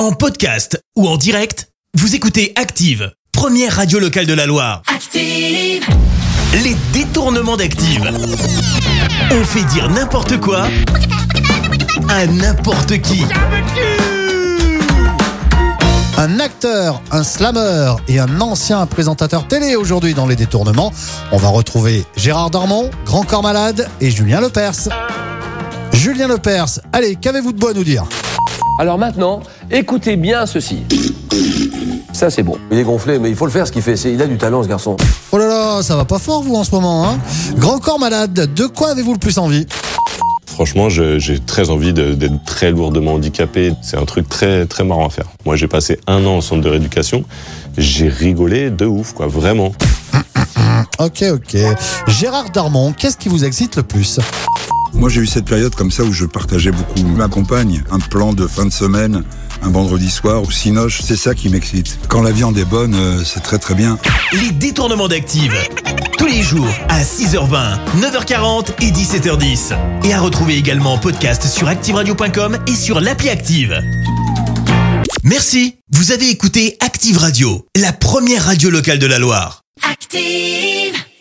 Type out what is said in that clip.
En podcast ou en direct, vous écoutez Active, première radio locale de la Loire. Active. Les détournements d'Active. On fait dire n'importe quoi à n'importe qui. Un acteur, un slammer et un ancien présentateur télé aujourd'hui dans les détournements. On va retrouver Gérard Darmon, Grand Corps Malade et Julien Lepers. Julien Lepers, allez, qu'avez-vous de beau à nous dire? Alors maintenant, écoutez bien ceci. Ça, c'est bon. Il est gonflé, mais il faut le faire ce qu'il fait. C'est- Il a du talent, ce garçon. Oh là là, ça va pas fort vous en ce moment, hein? Grand Corps Malade, de quoi avez-vous le plus envie? Franchement, j'ai très envie d'être très lourdement handicapé. C'est un truc très très marrant à faire. Moi, j'ai passé un an au centre de rééducation. J'ai rigolé de ouf, quoi, vraiment. Ok, ok. Gérard Darmon, qu'est-ce qui vous excite le plus? Moi, j'ai eu cette période comme ça où je partageais beaucoup ma compagne. Un plan de fin de semaine, un vendredi soir au Cinoche, c'est ça qui m'excite. Quand la viande est bonne, euh, c'est très très bien. Les détournements d'Active. Tous les jours à 6h20, 9h40 et 17h10. Et à retrouver également en podcast sur ActiveRadio.com et sur l'appli Active. Merci. Vous avez écouté Active Radio, la première radio locale de la Loire. Active.